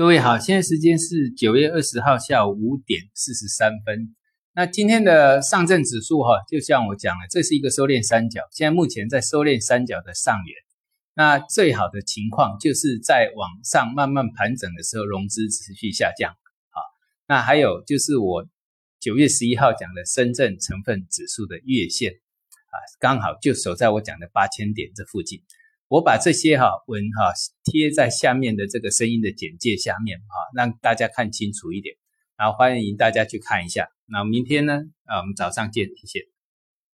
各位好，现在时间是九月二十号下午五点四十三分。那今天的上证指数哈，就像我讲了，这是一个收敛三角，现在目前在收敛三角的上缘。那最好的情况就是在往上慢慢盘整的时候，融资持续下降。好，那还有就是我九月十一号讲的深圳成分指数的月线啊，刚好就守在我讲的八千点这附近。我把这些哈文哈贴在下面的这个声音的简介下面哈，让大家看清楚一点。然后欢迎大家去看一下。那明天呢啊，我们早上见，谢谢。